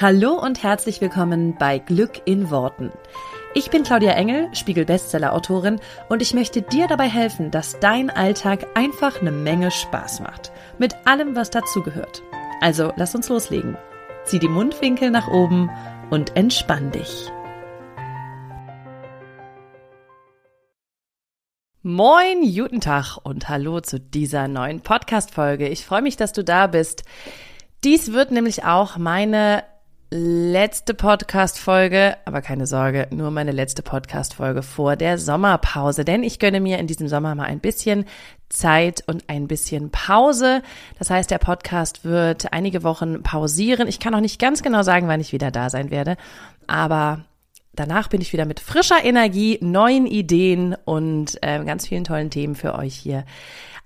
Hallo und herzlich willkommen bei Glück in Worten. Ich bin Claudia Engel, Spiegel-Bestseller-Autorin und ich möchte dir dabei helfen, dass dein Alltag einfach eine Menge Spaß macht. Mit allem, was dazugehört. Also lass uns loslegen. Zieh die Mundwinkel nach oben und entspann dich. Moin, guten Tag und hallo zu dieser neuen Podcast-Folge. Ich freue mich, dass du da bist. Dies wird nämlich auch meine letzte Podcast-Folge, aber keine Sorge, nur meine letzte Podcast-Folge vor der Sommerpause, denn ich gönne mir in diesem Sommer mal ein bisschen Zeit und ein bisschen Pause. Das heißt, der Podcast wird einige Wochen pausieren. Ich kann auch nicht ganz genau sagen, wann ich wieder da sein werde, aber danach bin ich wieder mit frischer Energie, neuen Ideen und äh, ganz vielen tollen Themen für euch hier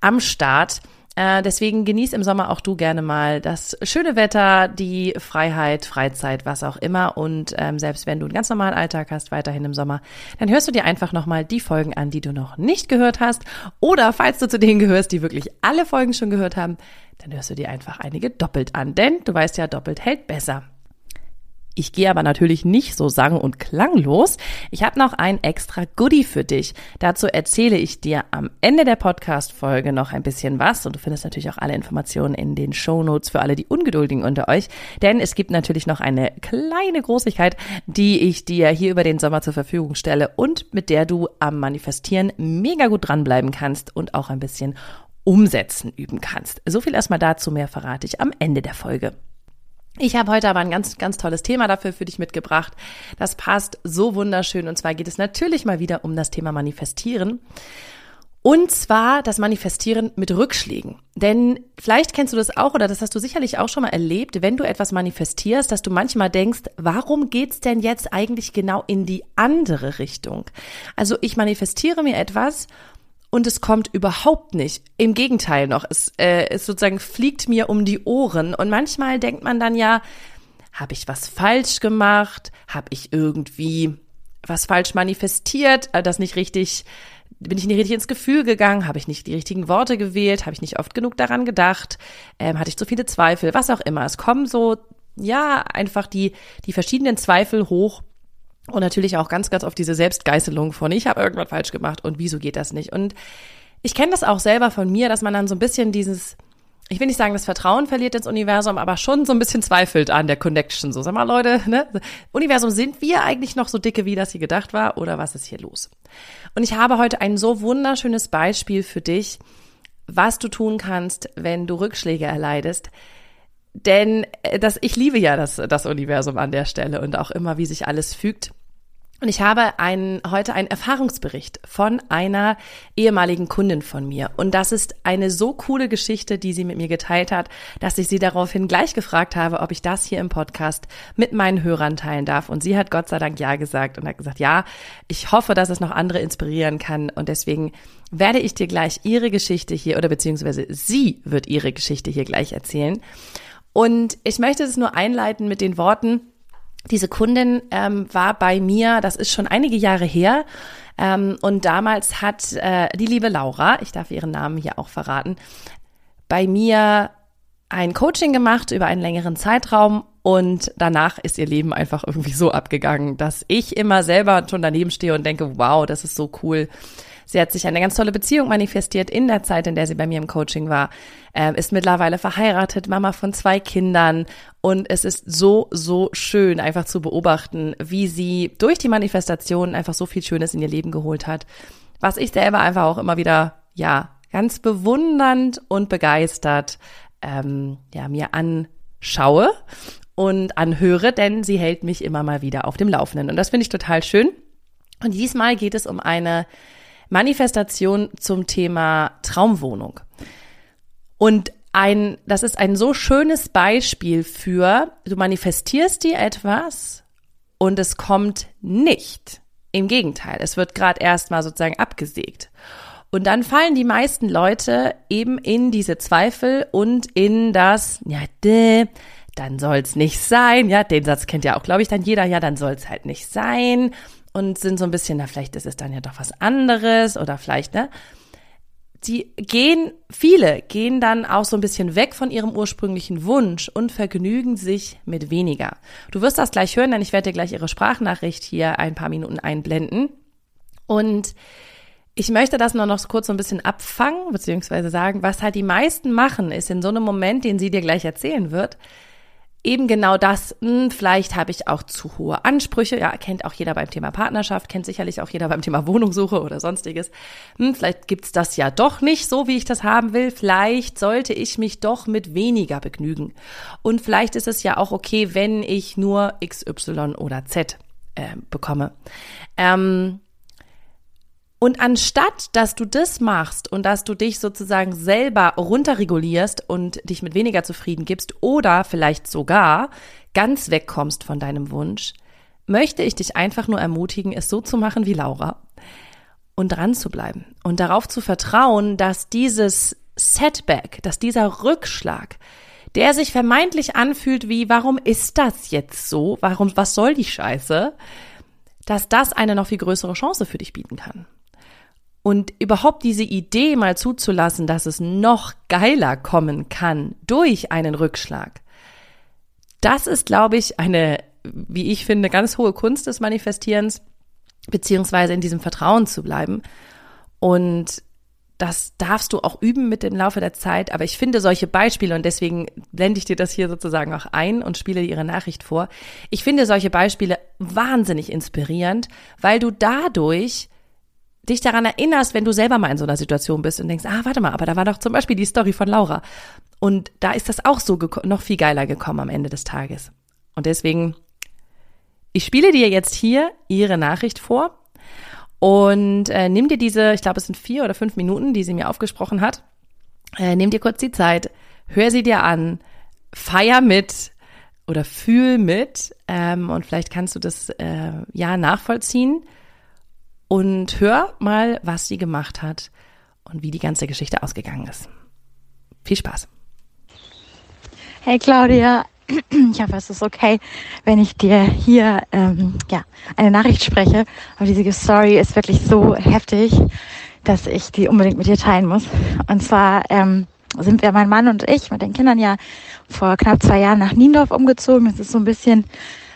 am Start. Äh, deswegen genieß im Sommer auch du gerne mal das schöne Wetter, die Freiheit, Freizeit, was auch immer. Und ähm, selbst wenn du einen ganz normalen Alltag hast, weiterhin im Sommer, dann hörst du dir einfach nochmal die Folgen an, die du noch nicht gehört hast. Oder falls du zu denen gehörst, die wirklich alle Folgen schon gehört haben, dann hörst du dir einfach einige doppelt an. Denn du weißt ja, doppelt hält besser. Ich gehe aber natürlich nicht so sang- und klanglos. Ich habe noch ein extra Goodie für dich. Dazu erzähle ich dir am Ende der Podcast-Folge noch ein bisschen was und du findest natürlich auch alle Informationen in den Show Notes für alle die Ungeduldigen unter euch. Denn es gibt natürlich noch eine kleine Großigkeit, die ich dir hier über den Sommer zur Verfügung stelle und mit der du am Manifestieren mega gut dranbleiben kannst und auch ein bisschen umsetzen üben kannst. So viel erstmal dazu, mehr verrate ich am Ende der Folge. Ich habe heute aber ein ganz, ganz tolles Thema dafür für dich mitgebracht. Das passt so wunderschön. Und zwar geht es natürlich mal wieder um das Thema Manifestieren. Und zwar das Manifestieren mit Rückschlägen. Denn vielleicht kennst du das auch oder das hast du sicherlich auch schon mal erlebt, wenn du etwas manifestierst, dass du manchmal denkst, warum geht's denn jetzt eigentlich genau in die andere Richtung? Also ich manifestiere mir etwas und es kommt überhaupt nicht. Im Gegenteil noch, es, äh, es sozusagen fliegt mir um die Ohren und manchmal denkt man dann ja, habe ich was falsch gemacht? Habe ich irgendwie was falsch manifestiert? Äh, das nicht richtig, bin ich nicht richtig ins Gefühl gegangen? Habe ich nicht die richtigen Worte gewählt? Habe ich nicht oft genug daran gedacht? Ähm, hatte ich zu viele Zweifel? Was auch immer. Es kommen so, ja, einfach die, die verschiedenen Zweifel hoch und natürlich auch ganz, ganz oft diese Selbstgeißelung von, ich habe irgendwas falsch gemacht und wieso geht das nicht? Und ich kenne das auch selber von mir, dass man dann so ein bisschen dieses, ich will nicht sagen, das Vertrauen verliert ins Universum, aber schon so ein bisschen zweifelt an der Connection. So, sag mal, Leute, ne? Universum, sind wir eigentlich noch so dicke, wie das hier gedacht war, oder was ist hier los? Und ich habe heute ein so wunderschönes Beispiel für dich, was du tun kannst, wenn du Rückschläge erleidest, denn äh, das, ich liebe ja das, das Universum an der Stelle und auch immer, wie sich alles fügt. Und ich habe ein, heute einen Erfahrungsbericht von einer ehemaligen Kundin von mir. Und das ist eine so coole Geschichte, die sie mit mir geteilt hat, dass ich sie daraufhin gleich gefragt habe, ob ich das hier im Podcast mit meinen Hörern teilen darf. Und sie hat Gott sei Dank Ja gesagt und hat gesagt, ja, ich hoffe, dass es noch andere inspirieren kann. Und deswegen werde ich dir gleich ihre Geschichte hier oder beziehungsweise sie wird ihre Geschichte hier gleich erzählen. Und ich möchte es nur einleiten mit den Worten, diese Kundin ähm, war bei mir, das ist schon einige Jahre her, ähm, und damals hat äh, die liebe Laura, ich darf ihren Namen hier auch verraten, bei mir ein Coaching gemacht über einen längeren Zeitraum und danach ist ihr Leben einfach irgendwie so abgegangen, dass ich immer selber schon daneben stehe und denke, wow, das ist so cool. Sie hat sich eine ganz tolle Beziehung manifestiert in der Zeit, in der sie bei mir im Coaching war, äh, ist mittlerweile verheiratet, Mama von zwei Kindern und es ist so, so schön einfach zu beobachten, wie sie durch die Manifestation einfach so viel Schönes in ihr Leben geholt hat, was ich selber einfach auch immer wieder, ja, ganz bewundernd und begeistert, ähm, ja, mir anschaue und anhöre, denn sie hält mich immer mal wieder auf dem Laufenden. Und das finde ich total schön. Und diesmal geht es um eine Manifestation zum Thema Traumwohnung. Und ein, das ist ein so schönes Beispiel für, du manifestierst dir etwas und es kommt nicht. Im Gegenteil, es wird gerade erstmal sozusagen abgesägt. Und dann fallen die meisten Leute eben in diese Zweifel und in das, ja, däh, dann soll's nicht sein. Ja, den Satz kennt ja auch, glaube ich, dann jeder, ja, dann soll's halt nicht sein und sind so ein bisschen, na, vielleicht ist es dann ja doch was anderes oder vielleicht, ne? die gehen, viele gehen dann auch so ein bisschen weg von ihrem ursprünglichen Wunsch und vergnügen sich mit weniger. Du wirst das gleich hören, denn ich werde dir gleich ihre Sprachnachricht hier ein paar Minuten einblenden. Und ich möchte das nur noch kurz so ein bisschen abfangen, beziehungsweise sagen, was halt die meisten machen, ist in so einem Moment, den sie dir gleich erzählen wird, eben genau das, mh, hm, vielleicht habe ich auch zu hohe Ansprüche, ja, kennt auch jeder beim Thema Partnerschaft, kennt sicherlich auch jeder beim Thema Wohnungssuche oder sonstiges. Hm, vielleicht gibt's das ja doch nicht so, wie ich das haben will. Vielleicht sollte ich mich doch mit weniger begnügen. Und vielleicht ist es ja auch okay, wenn ich nur X, Y oder Z äh, bekomme. Ähm, und anstatt, dass du das machst und dass du dich sozusagen selber runterregulierst und dich mit weniger zufrieden gibst oder vielleicht sogar ganz wegkommst von deinem Wunsch, möchte ich dich einfach nur ermutigen, es so zu machen wie Laura und dran zu bleiben und darauf zu vertrauen, dass dieses Setback, dass dieser Rückschlag, der sich vermeintlich anfühlt wie, warum ist das jetzt so? Warum, was soll die Scheiße? Dass das eine noch viel größere Chance für dich bieten kann. Und überhaupt diese Idee mal zuzulassen, dass es noch geiler kommen kann durch einen Rückschlag, das ist, glaube ich, eine, wie ich finde, ganz hohe Kunst des Manifestierens, beziehungsweise in diesem Vertrauen zu bleiben. Und das darfst du auch üben mit dem Laufe der Zeit. Aber ich finde solche Beispiele, und deswegen blende ich dir das hier sozusagen auch ein und spiele dir ihre Nachricht vor. Ich finde solche Beispiele wahnsinnig inspirierend, weil du dadurch dich daran erinnerst, wenn du selber mal in so einer Situation bist und denkst, ah, warte mal, aber da war doch zum Beispiel die Story von Laura. Und da ist das auch so noch viel geiler gekommen am Ende des Tages. Und deswegen, ich spiele dir jetzt hier ihre Nachricht vor und äh, nimm dir diese, ich glaube, es sind vier oder fünf Minuten, die sie mir aufgesprochen hat. Äh, nimm dir kurz die Zeit, hör sie dir an, feier mit oder fühl mit ähm, und vielleicht kannst du das äh, ja nachvollziehen und hör mal, was sie gemacht hat und wie die ganze Geschichte ausgegangen ist. Viel Spaß. Hey Claudia, ich hoffe, es ist okay, wenn ich dir hier ähm, ja, eine Nachricht spreche. Aber diese Story ist wirklich so heftig, dass ich die unbedingt mit dir teilen muss. Und zwar ähm, sind wir, mein Mann und ich, mit den Kindern ja vor knapp zwei Jahren nach Niendorf umgezogen. Das ist so ein bisschen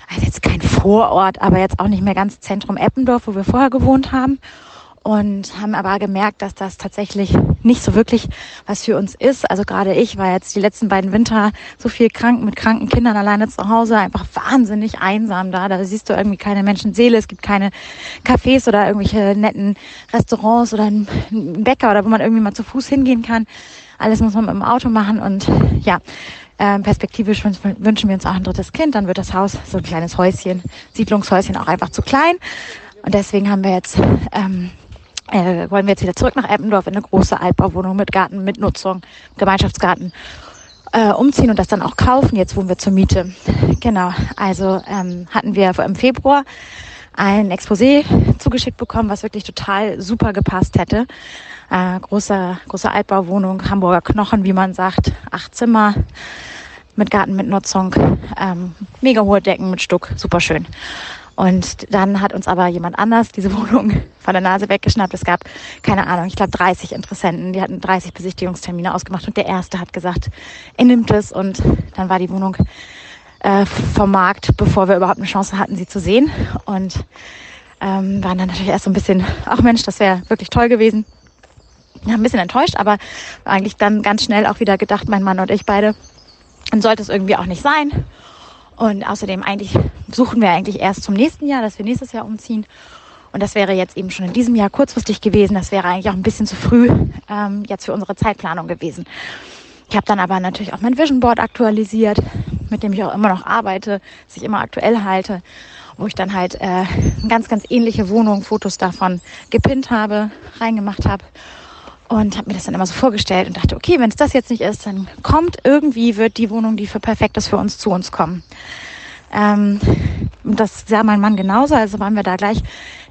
also jetzt kein Vorort, aber jetzt auch nicht mehr ganz Zentrum Eppendorf, wo wir vorher gewohnt haben. Und haben aber gemerkt, dass das tatsächlich nicht so wirklich was für uns ist. Also gerade ich war jetzt die letzten beiden Winter so viel krank mit kranken Kindern alleine zu Hause, einfach wahnsinnig einsam da. Da siehst du irgendwie keine Menschenseele. Es gibt keine Cafés oder irgendwelche netten Restaurants oder einen Bäcker oder wo man irgendwie mal zu Fuß hingehen kann. Alles muss man mit dem Auto machen und ja, ähm, perspektivisch wünschen wir uns auch ein drittes Kind. Dann wird das Haus so ein kleines Häuschen, Siedlungshäuschen auch einfach zu klein. Und deswegen haben wir jetzt, ähm, äh, wollen wir jetzt wieder zurück nach Eppendorf in eine große Altbauwohnung mit Garten, mit Nutzung, Gemeinschaftsgarten äh, umziehen und das dann auch kaufen. Jetzt wohnen wir zur Miete. Genau. Also ähm, hatten wir im Februar ein Exposé zugeschickt bekommen, was wirklich total super gepasst hätte. Äh, große, große Altbauwohnung, Hamburger Knochen, wie man sagt, acht Zimmer mit Garten mit Nutzung, ähm, mega hohe Decken mit Stuck, super schön. Und dann hat uns aber jemand anders diese Wohnung von der Nase weggeschnappt. Es gab, keine Ahnung, ich glaube 30 Interessenten. Die hatten 30 Besichtigungstermine ausgemacht und der erste hat gesagt, er nimmt es und dann war die Wohnung äh, vom Markt, bevor wir überhaupt eine Chance hatten, sie zu sehen. Und ähm, waren dann natürlich erst so ein bisschen, ach Mensch, das wäre wirklich toll gewesen ja, ein bisschen enttäuscht, aber eigentlich dann ganz schnell auch wieder gedacht, mein Mann und ich beide, dann sollte es irgendwie auch nicht sein. Und außerdem eigentlich suchen wir eigentlich erst zum nächsten Jahr, dass wir nächstes Jahr umziehen. Und das wäre jetzt eben schon in diesem Jahr kurzfristig gewesen. Das wäre eigentlich auch ein bisschen zu früh ähm, jetzt für unsere Zeitplanung gewesen. Ich habe dann aber natürlich auch mein Vision Board aktualisiert, mit dem ich auch immer noch arbeite, sich immer aktuell halte, wo ich dann halt äh, ganz, ganz ähnliche Wohnungen, Fotos davon gepinnt habe, reingemacht habe und habe mir das dann immer so vorgestellt und dachte, okay, wenn es das jetzt nicht ist, dann kommt irgendwie, wird die Wohnung, die für perfekt ist, für uns zu uns kommen. Ähm, das sah mein Mann genauso, also waren wir da gleich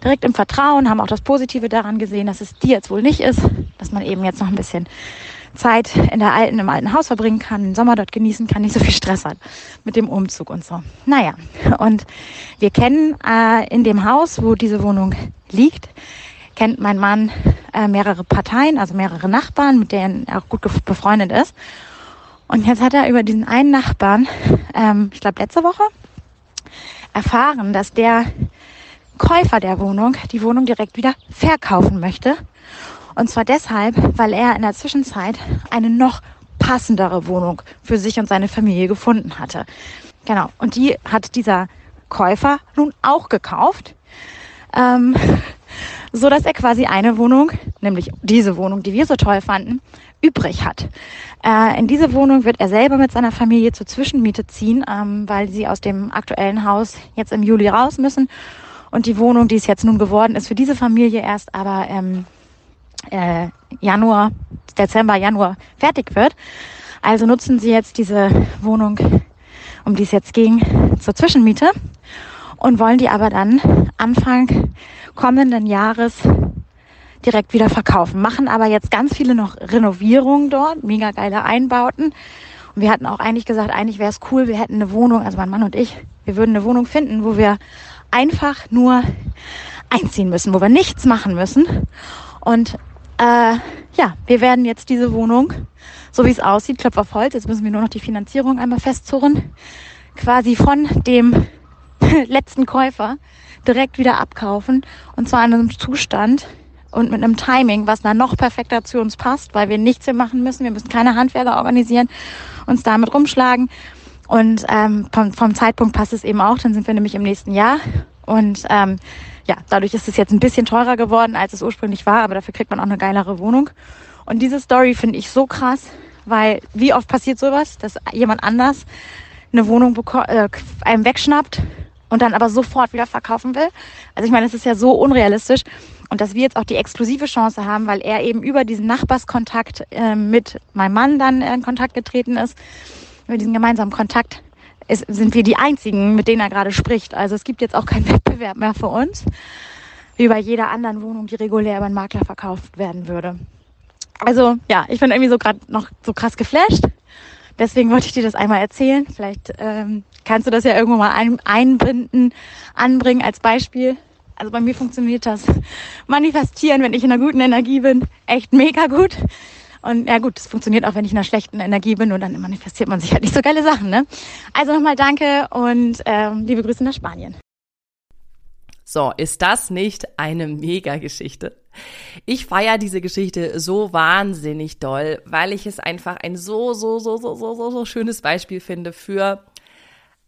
direkt im Vertrauen, haben auch das Positive daran gesehen, dass es die jetzt wohl nicht ist, dass man eben jetzt noch ein bisschen Zeit in der alten, im alten Haus verbringen kann, den Sommer dort genießen kann, nicht so viel Stress hat mit dem Umzug und so. Naja, und wir kennen äh, in dem Haus, wo diese Wohnung liegt, kennt mein Mann äh, mehrere Parteien, also mehrere Nachbarn, mit denen er auch gut befreundet ist. Und jetzt hat er über diesen einen Nachbarn, ähm, ich glaube letzte Woche, erfahren, dass der Käufer der Wohnung die Wohnung direkt wieder verkaufen möchte. Und zwar deshalb, weil er in der Zwischenzeit eine noch passendere Wohnung für sich und seine Familie gefunden hatte. Genau. Und die hat dieser Käufer nun auch gekauft. Ähm, so dass er quasi eine Wohnung, nämlich diese Wohnung, die wir so toll fanden, übrig hat. Äh, in diese Wohnung wird er selber mit seiner Familie zur Zwischenmiete ziehen, ähm, weil sie aus dem aktuellen Haus jetzt im Juli raus müssen. Und die Wohnung, die es jetzt nun geworden ist, für diese Familie erst aber ähm, äh, Januar, Dezember, Januar fertig wird. Also nutzen sie jetzt diese Wohnung, um die es jetzt ging, zur Zwischenmiete und wollen die aber dann Anfang kommenden Jahres direkt wieder verkaufen. Machen aber jetzt ganz viele noch Renovierungen dort, mega geile Einbauten. Und wir hatten auch eigentlich gesagt, eigentlich wäre es cool, wir hätten eine Wohnung, also mein Mann und ich, wir würden eine Wohnung finden, wo wir einfach nur einziehen müssen, wo wir nichts machen müssen. Und äh, ja, wir werden jetzt diese Wohnung, so wie es aussieht, Klopf auf Holz, jetzt müssen wir nur noch die Finanzierung einmal festzurren, quasi von dem letzten Käufer direkt wieder abkaufen. Und zwar in einem Zustand und mit einem Timing, was dann noch perfekter zu uns passt, weil wir nichts mehr machen müssen. Wir müssen keine Handwerker organisieren, uns damit rumschlagen. Und ähm, vom, vom Zeitpunkt passt es eben auch, dann sind wir nämlich im nächsten Jahr. Und ähm, ja, dadurch ist es jetzt ein bisschen teurer geworden, als es ursprünglich war, aber dafür kriegt man auch eine geilere Wohnung. Und diese Story finde ich so krass, weil wie oft passiert sowas, dass jemand anders eine Wohnung äh, einem wegschnappt und dann aber sofort wieder verkaufen will. Also ich meine, es ist ja so unrealistisch. Und dass wir jetzt auch die exklusive Chance haben, weil er eben über diesen Nachbarskontakt äh, mit meinem Mann dann in Kontakt getreten ist, über diesen gemeinsamen Kontakt, ist, sind wir die Einzigen, mit denen er gerade spricht. Also es gibt jetzt auch keinen Wettbewerb mehr für uns, wie bei jeder anderen Wohnung, die regulär über einen Makler verkauft werden würde. Also ja, ich bin irgendwie so gerade noch so krass geflasht. Deswegen wollte ich dir das einmal erzählen. Vielleicht ähm, kannst du das ja irgendwo mal ein, einbinden, anbringen als Beispiel. Also bei mir funktioniert das Manifestieren, wenn ich in einer guten Energie bin, echt mega gut. Und ja gut, das funktioniert auch, wenn ich in einer schlechten Energie bin und dann manifestiert man sich halt nicht so geile Sachen. Ne? Also nochmal danke und ähm, liebe Grüße nach Spanien. So, ist das nicht eine Mega-Geschichte? Ich feiere diese Geschichte so wahnsinnig doll, weil ich es einfach ein so, so, so, so, so, so, so schönes Beispiel finde für,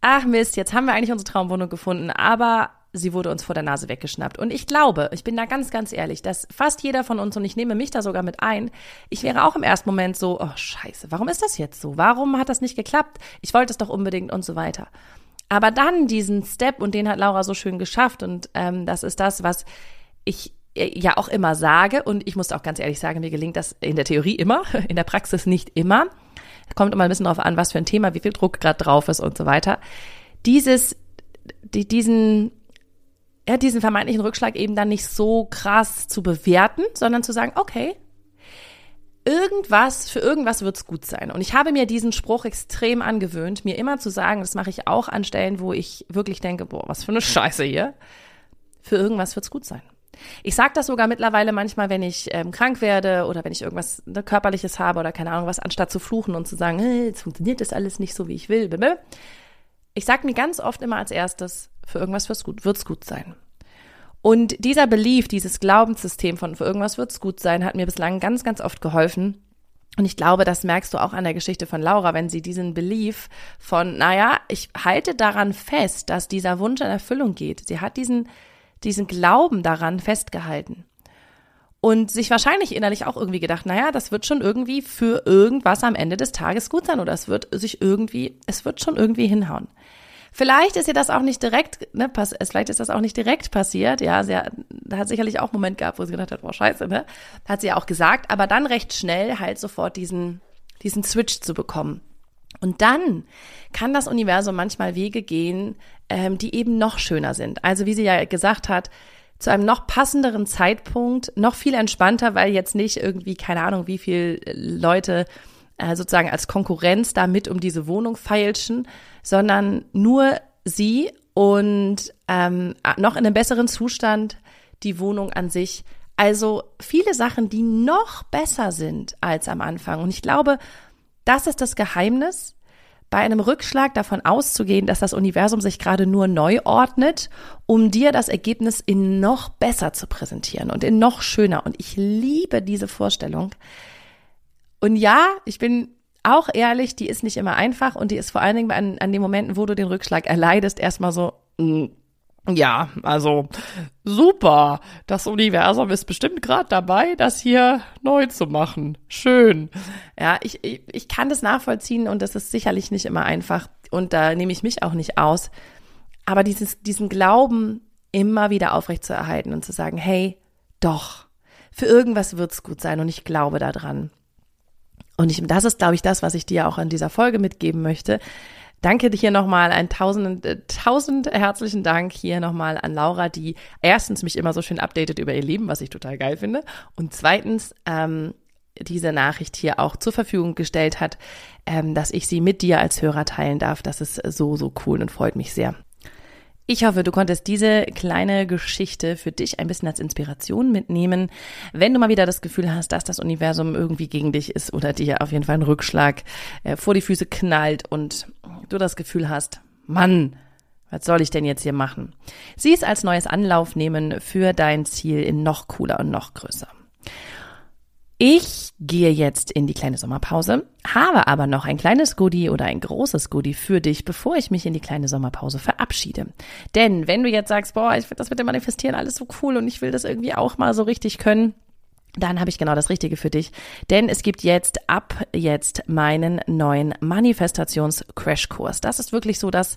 ach Mist, jetzt haben wir eigentlich unsere Traumwohnung gefunden, aber sie wurde uns vor der Nase weggeschnappt. Und ich glaube, ich bin da ganz, ganz ehrlich, dass fast jeder von uns, und ich nehme mich da sogar mit ein, ich wäre auch im ersten Moment so, oh scheiße, warum ist das jetzt so? Warum hat das nicht geklappt? Ich wollte es doch unbedingt und so weiter. Aber dann diesen Step, und den hat Laura so schön geschafft, und ähm, das ist das, was ich ja auch immer sage, und ich muss auch ganz ehrlich sagen, mir gelingt das in der Theorie immer, in der Praxis nicht immer. Kommt immer ein bisschen drauf an, was für ein Thema, wie viel Druck gerade drauf ist und so weiter. Dieses, die, diesen ja, diesen vermeintlichen Rückschlag eben dann nicht so krass zu bewerten, sondern zu sagen, okay, irgendwas, für irgendwas wird's gut sein. Und ich habe mir diesen Spruch extrem angewöhnt, mir immer zu sagen, das mache ich auch an Stellen, wo ich wirklich denke, boah, was für eine Scheiße hier. Für irgendwas wird's gut sein. Ich sage das sogar mittlerweile manchmal, wenn ich ähm, krank werde oder wenn ich irgendwas ne, Körperliches habe oder keine Ahnung was, anstatt zu fluchen und zu sagen, hey, jetzt funktioniert das alles nicht so, wie ich will. Ich sage mir ganz oft immer als erstes, für irgendwas wird's gut, wird's gut sein. Und dieser Belief, dieses Glaubenssystem von für irgendwas wird's gut sein, hat mir bislang ganz, ganz oft geholfen. Und ich glaube, das merkst du auch an der Geschichte von Laura, wenn sie diesen Belief von, naja, ich halte daran fest, dass dieser Wunsch in Erfüllung geht. Sie hat diesen, diesen Glauben daran festgehalten. Und sich wahrscheinlich innerlich auch irgendwie gedacht, naja, das wird schon irgendwie für irgendwas am Ende des Tages gut sein oder es wird sich irgendwie, es wird schon irgendwie hinhauen. Vielleicht ist ihr das auch nicht direkt, ne, pass, vielleicht ist das auch nicht direkt passiert. Ja, sie hat, hat sicherlich auch einen Moment gehabt, wo sie gedacht hat, boah, scheiße, ne? Hat sie ja auch gesagt, aber dann recht schnell halt sofort diesen, diesen Switch zu bekommen. Und dann kann das Universum manchmal Wege gehen, ähm, die eben noch schöner sind. Also wie sie ja gesagt hat, zu einem noch passenderen Zeitpunkt, noch viel entspannter, weil jetzt nicht irgendwie, keine Ahnung, wie viel Leute äh, sozusagen als Konkurrenz damit um diese Wohnung feilschen, sondern nur sie und ähm, noch in einem besseren Zustand die Wohnung an sich Also viele Sachen, die noch besser sind als am Anfang. Und ich glaube, das ist das Geheimnis, bei einem Rückschlag davon auszugehen, dass das Universum sich gerade nur neu ordnet, um dir das Ergebnis in noch besser zu präsentieren und in noch schöner. Und ich liebe diese Vorstellung. Und ja, ich bin auch ehrlich, die ist nicht immer einfach und die ist vor allen Dingen an, an den Momenten, wo du den Rückschlag erleidest, erstmal so, mm, ja, also super. Das Universum ist bestimmt gerade dabei, das hier neu zu machen. Schön. Ja, ich, ich, ich kann das nachvollziehen und das ist sicherlich nicht immer einfach und da nehme ich mich auch nicht aus. Aber dieses, diesen Glauben immer wieder aufrecht zu erhalten und zu sagen, hey, doch, für irgendwas wird's gut sein und ich glaube daran. Und ich, das ist, glaube ich, das, was ich dir auch in dieser Folge mitgeben möchte. Danke hier nochmal, ein tausend, äh, tausend herzlichen Dank hier nochmal an Laura, die erstens mich immer so schön updatet über ihr Leben, was ich total geil finde. Und zweitens, ähm, diese Nachricht hier auch zur Verfügung gestellt hat, ähm, dass ich sie mit dir als Hörer teilen darf. Das ist so, so cool und freut mich sehr. Ich hoffe, du konntest diese kleine Geschichte für dich ein bisschen als Inspiration mitnehmen. Wenn du mal wieder das Gefühl hast, dass das Universum irgendwie gegen dich ist oder dir auf jeden Fall einen Rückschlag äh, vor die Füße knallt und du das Gefühl hast, Mann, was soll ich denn jetzt hier machen? Sieh es als neues Anlauf nehmen für dein Ziel in noch cooler und noch größer. Ich gehe jetzt in die kleine Sommerpause, habe aber noch ein kleines Goodie oder ein großes Goodie für dich, bevor ich mich in die kleine Sommerpause verabschiede. Denn wenn du jetzt sagst, boah, ich finde das mit dem Manifestieren alles so cool und ich will das irgendwie auch mal so richtig können, dann habe ich genau das Richtige für dich. Denn es gibt jetzt ab jetzt meinen neuen Manifestations-Crashkurs. Das ist wirklich so, dass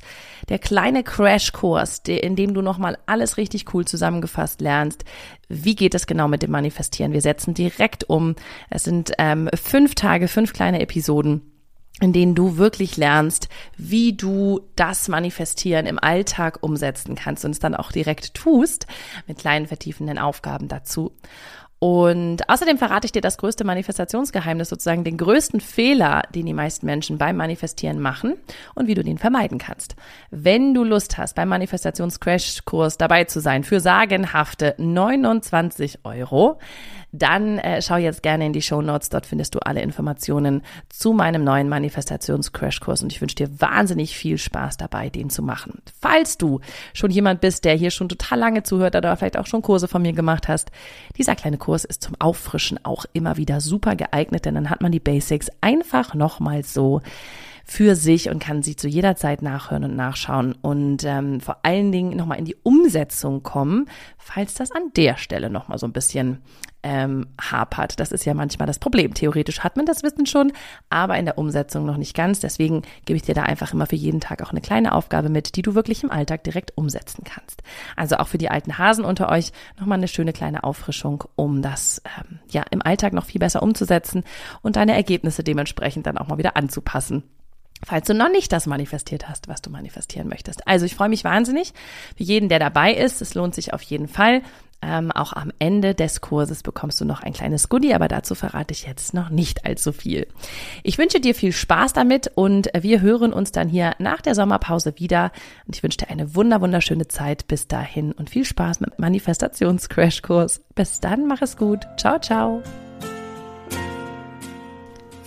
der kleine Crashkurs, in dem du nochmal alles richtig cool zusammengefasst lernst. Wie geht es genau mit dem Manifestieren? Wir setzen direkt um. Es sind ähm, fünf Tage, fünf kleine Episoden in denen du wirklich lernst, wie du das Manifestieren im Alltag umsetzen kannst und es dann auch direkt tust, mit kleinen vertiefenden Aufgaben dazu. Und außerdem verrate ich dir das größte Manifestationsgeheimnis, sozusagen den größten Fehler, den die meisten Menschen beim Manifestieren machen und wie du den vermeiden kannst. Wenn du Lust hast, beim Manifestations-Crash-Kurs dabei zu sein für sagenhafte 29 Euro, dann äh, schau jetzt gerne in die Show Notes. Dort findest du alle Informationen zu meinem neuen Manifestations-Crashkurs und ich wünsche dir wahnsinnig viel Spaß dabei, den zu machen. Falls du schon jemand bist, der hier schon total lange zuhört oder vielleicht auch schon Kurse von mir gemacht hast, dieser kleine Kurs ist zum Auffrischen auch immer wieder super geeignet, denn dann hat man die Basics einfach nochmal so für sich und kann sie zu jeder Zeit nachhören und nachschauen und ähm, vor allen Dingen nochmal in die Umsetzung kommen, falls das an der Stelle nochmal so ein bisschen ähm, hapert. Das ist ja manchmal das Problem. Theoretisch hat man das Wissen schon, aber in der Umsetzung noch nicht ganz. Deswegen gebe ich dir da einfach immer für jeden Tag auch eine kleine Aufgabe mit, die du wirklich im Alltag direkt umsetzen kannst. Also auch für die alten Hasen unter euch nochmal eine schöne kleine Auffrischung, um das ähm, ja im Alltag noch viel besser umzusetzen und deine Ergebnisse dementsprechend dann auch mal wieder anzupassen falls du noch nicht das manifestiert hast, was du manifestieren möchtest. Also ich freue mich wahnsinnig für jeden, der dabei ist. Es lohnt sich auf jeden Fall. Ähm, auch am Ende des Kurses bekommst du noch ein kleines Goodie, aber dazu verrate ich jetzt noch nicht allzu viel. Ich wünsche dir viel Spaß damit und wir hören uns dann hier nach der Sommerpause wieder. Und ich wünsche dir eine wunder wunderschöne Zeit bis dahin und viel Spaß mit Manifestations-Crashkurs. Bis dann, mach es gut. Ciao, ciao.